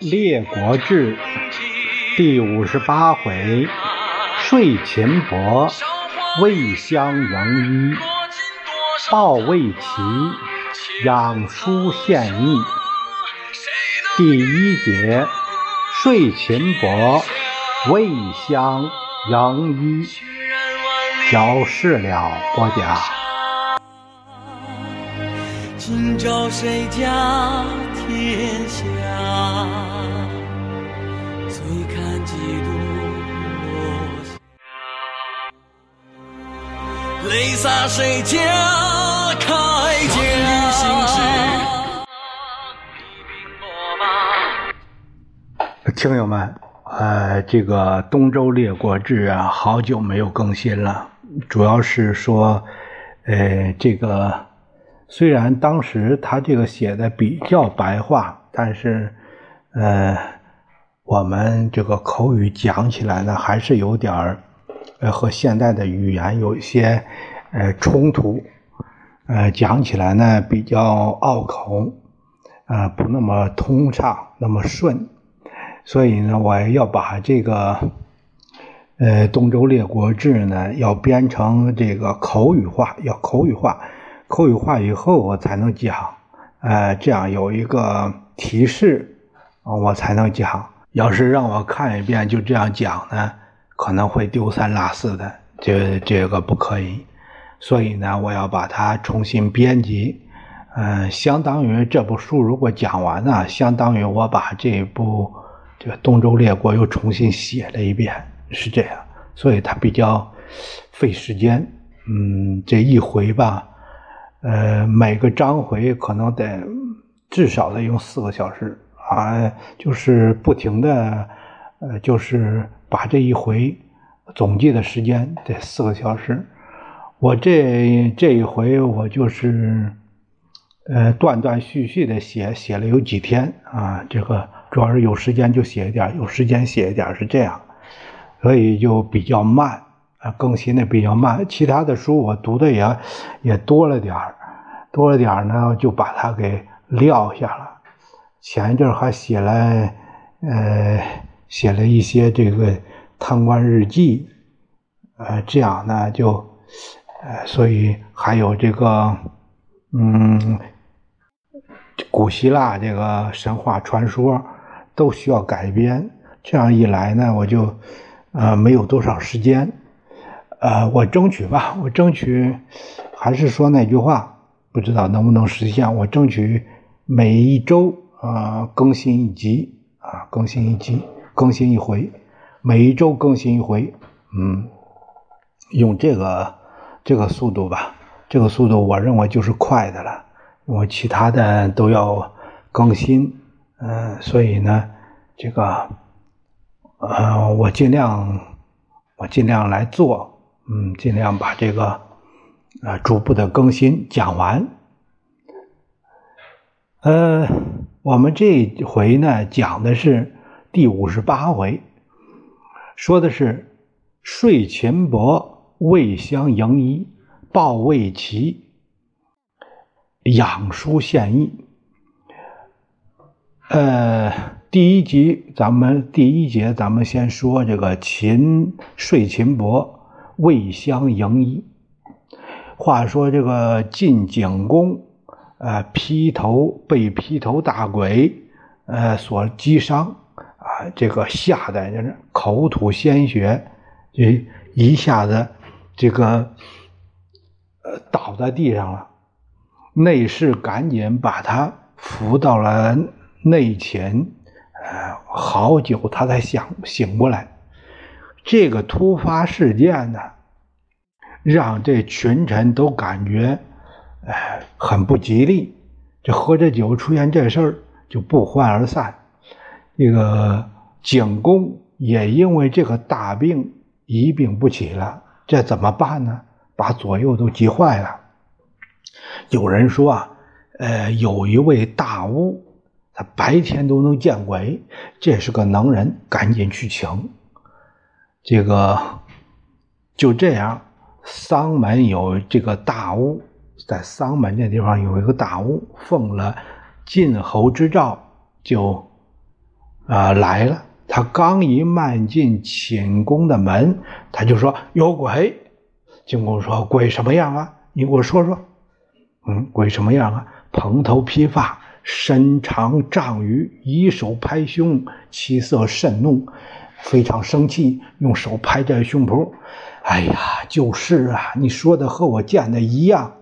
列国志第五十八回：睡秦伯，未相迎衣；抱魏齐，养书献议。第一节：睡秦伯，未相迎衣。小事了，播讲。今朝谁家天下？醉看几度落霞。泪洒谁家铠甲？听友们，呃，这个《东周列国志》啊，好久没有更新了，主要是说，呃，这个。虽然当时他这个写的比较白话，但是，呃，我们这个口语讲起来呢，还是有点儿，呃，和现代的语言有一些，呃，冲突，呃，讲起来呢比较拗口，啊，不那么通畅，那么顺，所以呢，我要把这个，呃，《东周列国志》呢，要编成这个口语化，要口语化。口语化以后，我才能讲，呃，这样有一个提示，我才能讲。要是让我看一遍就这样讲呢，可能会丢三落四的，这这个不可以。所以呢，我要把它重新编辑，嗯，相当于这部书如果讲完呢，相当于我把这部这个《东周列国》又重新写了一遍，是这样。所以它比较费时间，嗯，这一回吧。呃，每个章回可能得至少得用四个小时啊，就是不停的，呃，就是把这一回总计的时间得四个小时。我这这一回我就是呃断断续续的写，写了有几天啊，这个主要是有时间就写一点，有时间写一点是这样，所以就比较慢。啊，更新的比较慢，其他的书我读的也也多了点儿，多了点儿呢，就把它给撂下了。前一阵还写了，呃，写了一些这个贪官日记，呃，这样呢就，呃，所以还有这个，嗯，古希腊这个神话传说都需要改编。这样一来呢，我就，呃，没有多少时间。呃，我争取吧，我争取，还是说那句话，不知道能不能实现。我争取每一周啊更新一集啊，更新一集，更新一回，每一周更新一回，嗯，用这个这个速度吧，这个速度我认为就是快的了。我其他的都要更新，嗯，所以呢，这个呃，我尽量我尽量来做。嗯，尽量把这个啊逐步的更新讲完。呃，我们这回呢讲的是第五十八回，说的是睡秦伯未相迎衣，抱魏齐养书献议。呃，第一集咱们第一节咱们先说这个秦睡秦伯。未相迎衣。话说这个晋景公，呃，劈头被劈头大鬼，呃，所击伤，啊，这个吓得就是口吐鲜血，就一下子这个，呃，倒在地上了。内侍赶紧把他扶到了内寝，呃，好久他才想醒过来。这个突发事件呢，让这群臣都感觉，哎，很不吉利。这喝着酒出现这事儿，就不欢而散。这个景公也因为这个大病一病不起了，这怎么办呢？把左右都急坏了。有人说啊，呃，有一位大巫，他白天都能见鬼，这是个能人，赶紧去请。这个就这样，丧门有这个大屋，在丧门这地方有一个大屋，奉了晋侯之诏，就啊来了。他刚一迈进寝宫的门，他就说有鬼。景公说：“鬼什么样啊？你给我说说。”嗯，鬼什么样啊？蓬头披发，身长丈余，以手拍胸，气色甚怒，非常生气，用手拍着胸脯。哎呀，就是啊，你说的和我见的一样。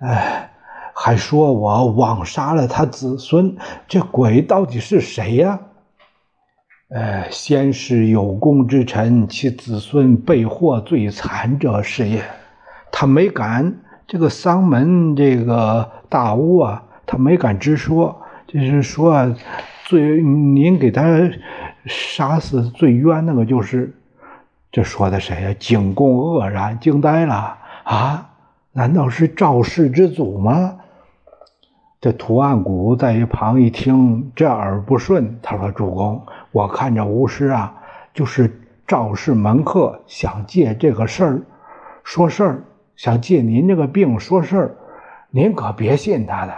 哎，还说我枉杀了他子孙，这鬼到底是谁呀？呃，先是有功之臣，其子孙被祸最惨者是也。他没敢，这个丧门这个大屋啊，他没敢直说，就是说最您给他杀死最冤那个就是，这说的谁呀？景公愕然，惊呆了啊！难道是赵氏之祖吗？这图案谷在一旁一听，这耳不顺，他说：“主公。”我看这巫师啊，就是赵氏门客，想借这个事儿说事儿，想借您这个病说事儿，您可别信他的。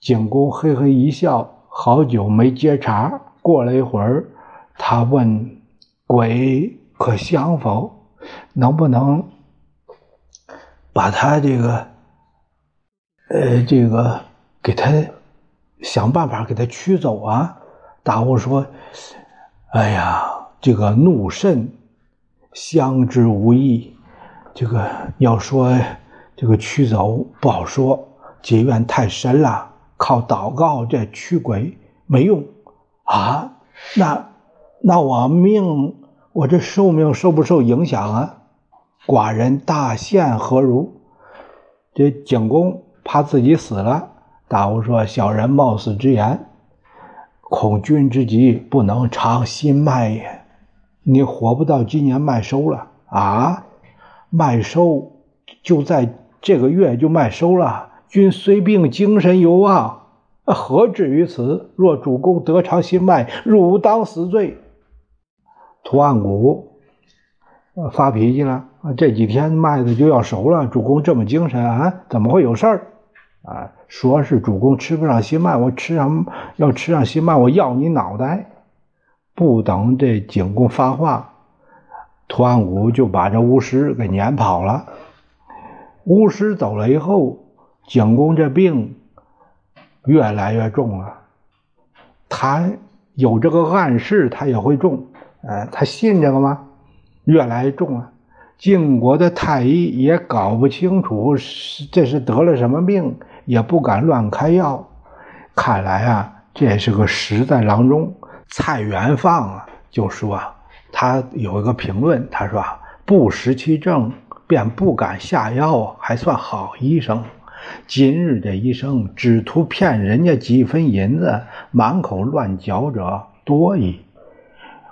景公嘿嘿一笑，好久没接茬。过了一会儿，他问：“鬼可降否？能不能把他这个，呃，这个给他想办法给他驱走啊？”大悟说：“哎呀，这个怒甚，相之无益。这个要说这个驱走不好说，结怨太深了，靠祷告这驱鬼没用啊。那那我命，我这寿命受不受影响啊？寡人大限何如？这景公怕自己死了。大巫说：小人冒死之言。”恐君之急，不能长心脉也。你活不到今年麦收了啊！麦收就在这个月就麦收了。君虽病，精神犹旺，何至于此？若主公得偿心脉，汝当死罪。图案谷发脾气了这几天麦子就要熟了，主公这么精神啊？怎么会有事儿？啊，说是主公吃不上心脉，我吃上要吃上心脉，我要你脑袋！不等这景公发话，图案谷就把这巫师给撵跑了。巫师走了以后，景公这病越来越重了。他有这个暗示，他也会重。呃，他信这个吗？越来越重了。晋国的太医也搞不清楚是这是得了什么病。也不敢乱开药，看来啊，这是个实在郎中。蔡元放啊，就说啊他有一个评论，他说啊不识其症，便不敢下药，还算好医生。今日这医生只图骗人家几分银子，满口乱嚼者多矣。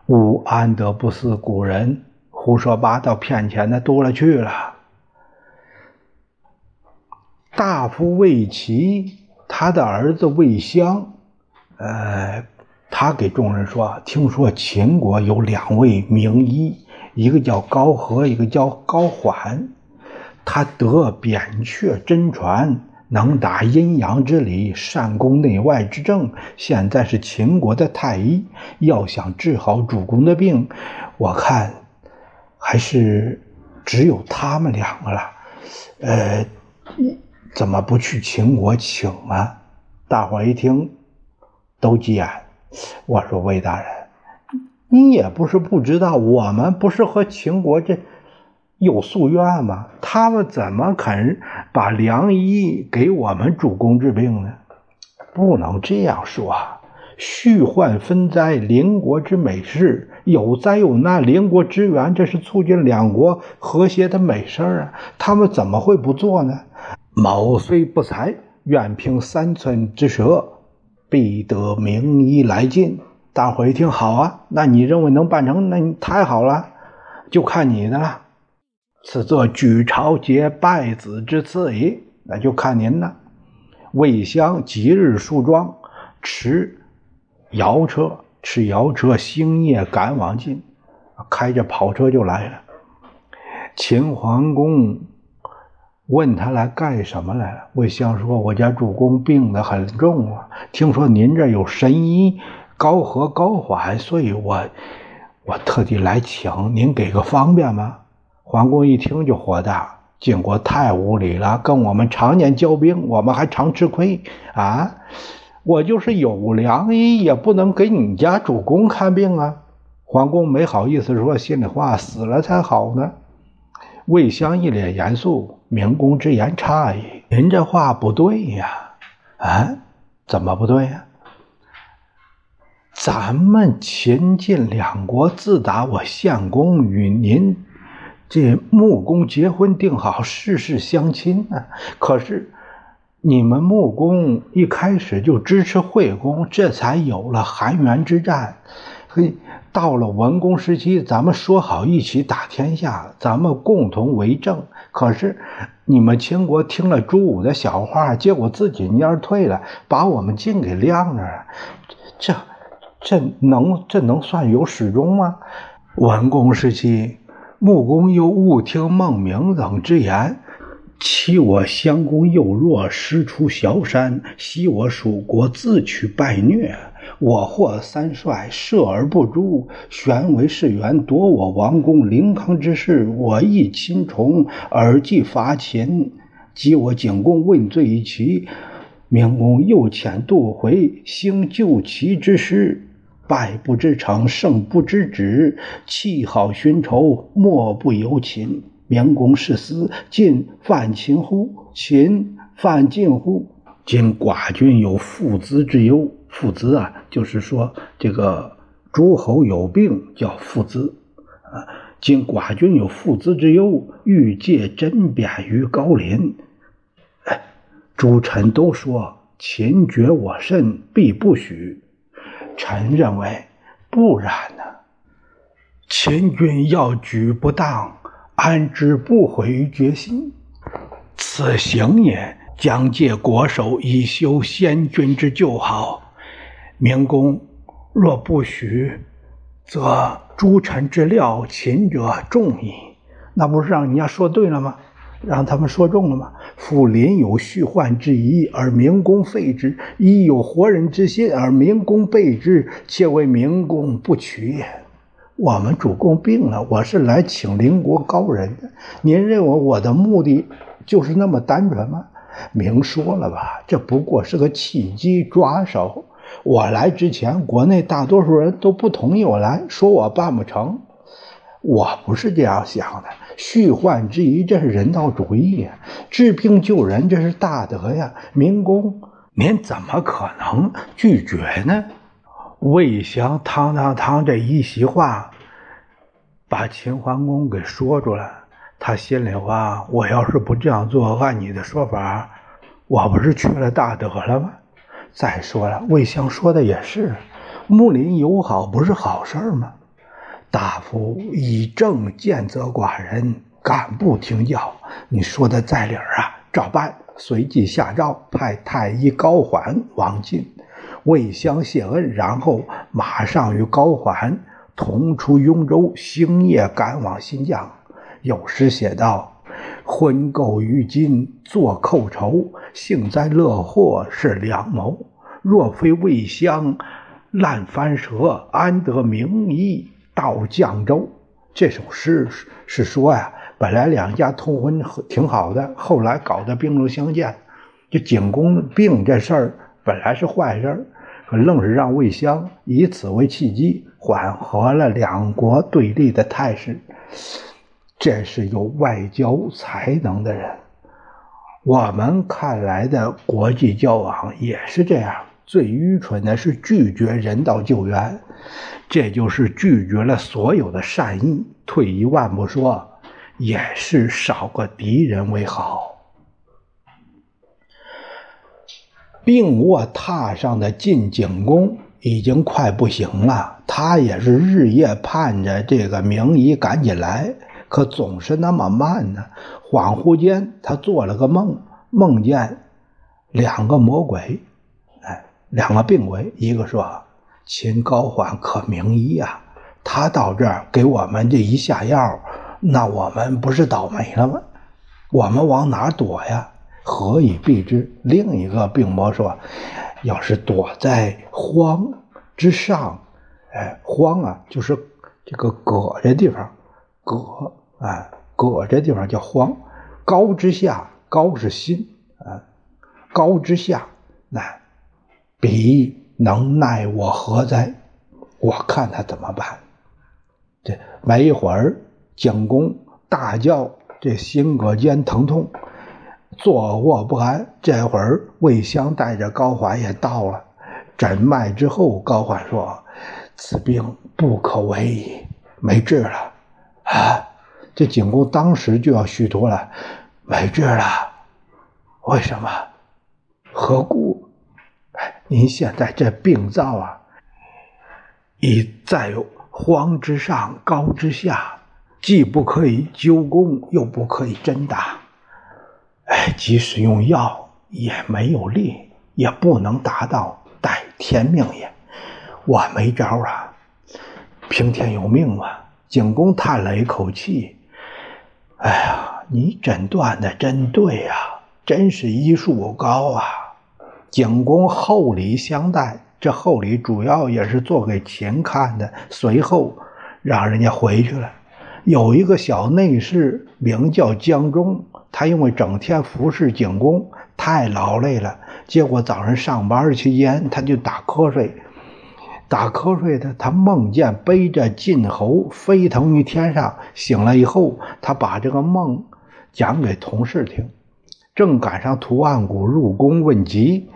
吾安得不似古人胡说八道骗钱的多了去了。大夫魏齐，他的儿子魏襄，呃，他给众人说：“听说秦国有两位名医，一个叫高和，一个叫高缓。他得扁鹊真传，能打阴阳之理，善攻内外之政。现在是秦国的太医，要想治好主公的病，我看还是只有他们两个了。呃。”怎么不去秦国请啊？大伙一听，都急眼。我说魏大人，你也不是不知道，我们不是和秦国这有夙愿吗？他们怎么肯把良医给我们主公治病呢？不能这样说啊。续患分灾，邻国之美事，有灾有难，邻国支援，这是促进两国和谐的美事啊！他们怎么会不做呢？某虽不才，愿凭三寸之舌，必得名医来进。大伙一听，好啊，那你认为能办成？那你太好了，就看你的了。此作举朝结拜子之赐矣，那就看您了。魏襄即日梳妆，持摇车，持摇车星夜赶往晋，开着跑车就来了。秦桓公。问他来干什么来了？魏相说：“我家主公病得很重啊，听说您这有神医，高和高缓，所以我我特地来请您给个方便吗？桓公一听就火大，晋国太无礼了，跟我们常年交兵，我们还常吃亏啊！我就是有良医，也不能给你家主公看病啊！桓公没好意思说心里话，死了才好呢。魏襄一脸严肃，明公之言差矣，您这话不对呀！啊，怎么不对呀？咱们秦晋两国自打我献公与您这穆公结婚定好世事相亲呢，可是你们穆公一开始就支持惠公，这才有了韩元之战。嘿，到了文公时期，咱们说好一起打天下，咱们共同为政。可是你们秦国听了朱武的小话，结果自己蔫退了，把我们晋给晾着了，这。这能这能算有始终吗？文公时期，穆公又误听孟明等之言，欺我襄公幼弱，师出崤山，袭我蜀国，自取败虐。我获三帅，射而不诛；玄为士元，夺我王公陵康之事，我亦亲从而既伐秦，及我景公问罪于齐。明公又遣杜回兴救齐之师。败不知成，胜不知止。气好寻仇，莫不由秦。明公是思，晋犯秦乎？秦犯晋乎？今寡君有父子之忧。父子啊，就是说这个诸侯有病叫父子啊。今寡君有父子之忧，欲借真贬于高陵。哎，诸臣都说秦绝我甚，必不许。臣认为不然呢。秦军要举不当，安知不毁于决心？此行也，将借国手以修先君之旧好。明公若不许，则诸臣之料秦者众矣。那不是让人家说对了吗？让他们说中了吗？夫临有虚幻之疑，而明公废之；亦有活人之心，而明公备之，且为明公不取也。我们主公病了，我是来请邻国高人的。您认为我的目的就是那么单纯吗？明说了吧，这不过是个契机抓手。我来之前，国内大多数人都不同意我来，说我办不成。我不是这样想的。虚患之疑，这是人道主义呀；治病救人，这是大德呀。明公，您怎么可能拒绝呢？魏降堂堂堂这一席话，把秦桓公给说住了。他心里话：我要是不这样做，按你的说法，我不是缺了大德了吗？再说了，魏降说的也是，睦邻友好不是好事吗？大夫以正见责寡人，敢不听教？你说的在理儿啊！照办。随即下诏，派太医高缓往晋，魏襄谢恩，然后马上与高缓同出雍州，星夜赶往新疆。有诗写道：“婚购于今作寇仇，幸灾乐祸是良谋。若非魏襄烂番舌，安得名医？”到绛州，这首诗是说呀，本来两家通婚挺好的，后来搞得兵戎相见。这景公病这事儿本来是坏事可愣是让魏襄以此为契机，缓和了两国对立的态势。这是有外交才能的人。我们看来的国际交往也是这样。最愚蠢的是拒绝人道救援，这就是拒绝了所有的善意。退一万步说，也是少个敌人为好。病卧榻上的晋景公已经快不行了，他也是日夜盼着这个名医赶紧来，可总是那么慢呢。恍惚间，他做了个梦，梦见两个魔鬼。两个病危，一个说秦高缓可名医呀，他到这儿给我们这一下药，那我们不是倒霉了吗？我们往哪躲呀？何以避之？另一个病魔说，要是躲在荒之上，哎，荒啊，就是这个戈这地方，戈，哎，戈这地方叫荒。高之下，高是心啊，高之下，那彼能奈我何哉？我看他怎么办？这没一会儿，景公大叫，这心膈间疼痛，坐卧不安。这会儿，魏襄带着高缓也到了，诊脉之后，高缓说：“此病不可为矣，没治了。”啊，这景公当时就要虚脱了。没治了，为什么？何故？您现在这病灶啊，已在荒之上，高之下，既不可以纠攻，又不可以针打。哎，即使用药也没有力，也不能达到待天命也。我没招啊，平天有命嘛。景公叹了一口气，哎呀。你诊断的真对呀，真是医术高啊！景公厚礼相待，这厚礼主要也是做给秦看的。随后让人家回去了。有一个小内侍名叫江忠，他因为整天服侍景公，太劳累了，结果早上上班期间他就打瞌睡。打瞌睡的他梦见背着晋侯飞腾于天上，醒了以后，他把这个梦。讲给同事听，正赶上屠岸贾入宫问疾，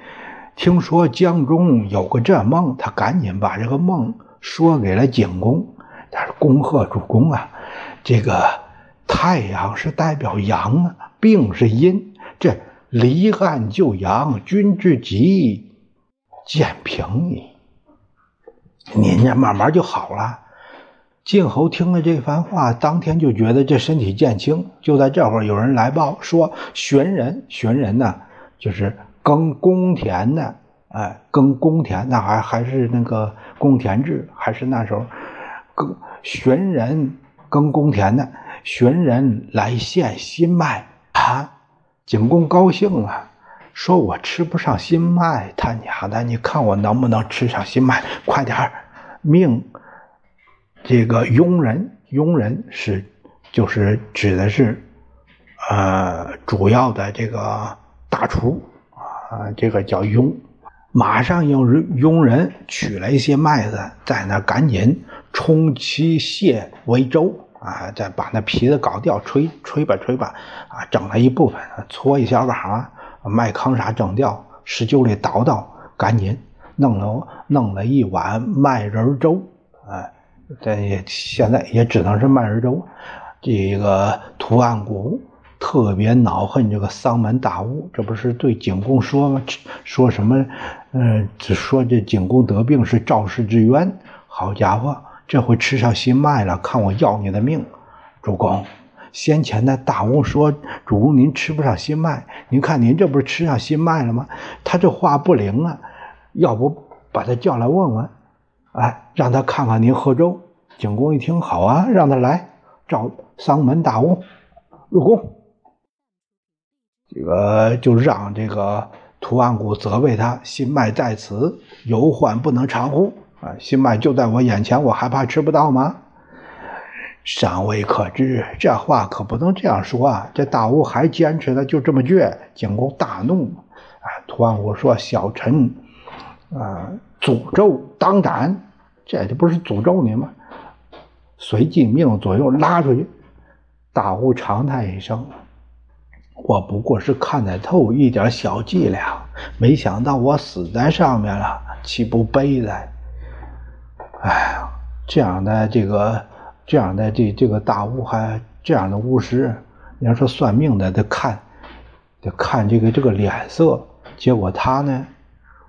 听说江中有个这梦，他赶紧把这个梦说给了景公。他说：“恭贺主公啊，这个太阳是代表阳啊，病是阴，这离岸就阳，君之疾渐平矣。您这慢慢就好了。”晋侯听了这番话，当天就觉得这身体渐轻。就在这会儿，有人来报说，玄人，玄人呢，就是耕公田的，哎，耕公田，那还还是那个公田制，还是那时候，耕寻人耕公田的，寻人来献新麦啊！景公高兴了，说我吃不上新麦，他娘的，你看我能不能吃上新麦？快点命。这个佣人，佣人是，就是指的是，呃，主要的这个大厨啊，这个叫庸。马上用庸人取了一些麦子，在那赶紧冲其屑为粥啊，再把那皮子搞掉，吹吹吧吹吧啊，整了一部分，搓一小把麦糠啥整掉，石臼里捣捣，赶紧弄了弄了一碗麦仁粥，哎。这也现在也只能是麦仁粥。这个图案谷特别恼恨这个丧门大巫，这不是对景公说吗？说什么？嗯，只说这景公得病是赵氏之冤。好家伙，这回吃上新麦了，看我要你的命！主公，先前那大巫说主公您吃不上新麦，您看您这不是吃上新麦了吗？他这话不灵啊，要不把他叫来问问？哎，让他看看您喝粥。景公一听，好啊，让他来，召丧门大巫入宫。这个就让这个屠岸贾责备他：心脉在此，有患不能长乎？啊，心脉就在我眼前，我还怕吃不到吗？尚未可知，这话可不能这样说啊！这大巫还坚持的就这么倔。景公大怒，啊，屠岸贾说：“小臣，啊，诅咒当斩。”这这不是诅咒你吗？随即命左右拉出去。大巫长叹一声：“我不过是看得透一点小伎俩，没想到我死在上面了，岂不悲哉？”哎呀，这样的这个这样的这这个大巫还这样的巫师，你要说算命的得看得看这个这个脸色，结果他呢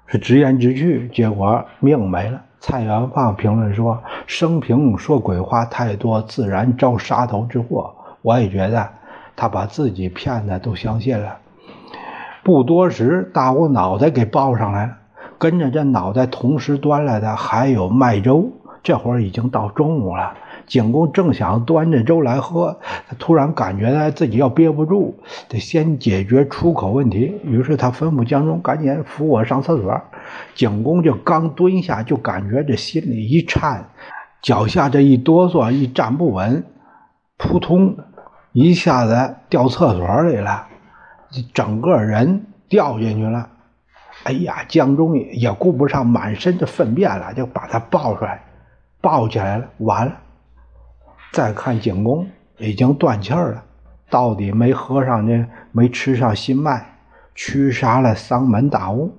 是直言直去，结果命没了。蔡元放评论说：“生平说鬼话太多，自然招杀头之祸。”我也觉得他把自己骗的都相信了。不多时，大巫脑袋给抱上来了，跟着这脑袋同时端来的还有麦粥。这会儿已经到中午了，景公正想端着粥来喝，他突然感觉自己要憋不住，得先解决出口问题。于是他吩咐江中赶紧扶我上厕所。景公就刚蹲下，就感觉这心里一颤，脚下这一哆嗦，一站不稳，扑通，一下子掉厕所里了，整个人掉进去了。哎呀，江中也也顾不上满身的粪便了，就把他抱出来，抱起来了。完了，再看景公已经断气了，到底没喝上呢，没吃上新麦，驱杀了丧门大巫。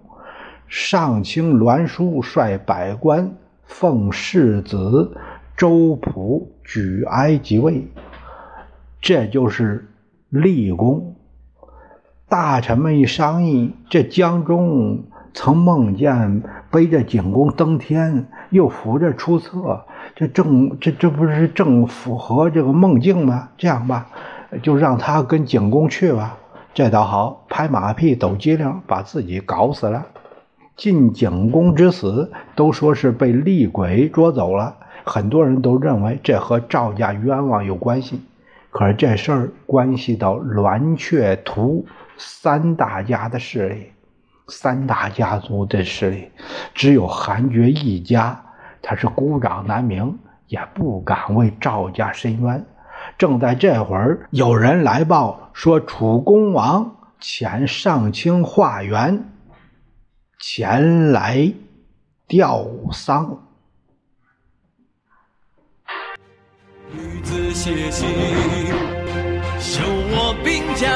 上清栾书率百官奉世子周普举哀即位，这就是立功。大臣们一商议，这江中曾梦见背着景公登天，又扶着出厕，这正这这不是正符合这个梦境吗？这样吧，就让他跟景公去吧。这倒好，拍马屁抖机灵，把自己搞死了。晋景公之死，都说是被厉鬼捉走了，很多人都认为这和赵家冤枉有关系。可是这事儿关系到栾雀图。三大家的势力，三大家族的势力，只有韩厥一家，他是孤掌难鸣，也不敢为赵家伸冤。正在这会儿，有人来报说楚公王遣上卿华元前来吊丧。子写信，修我兵甲。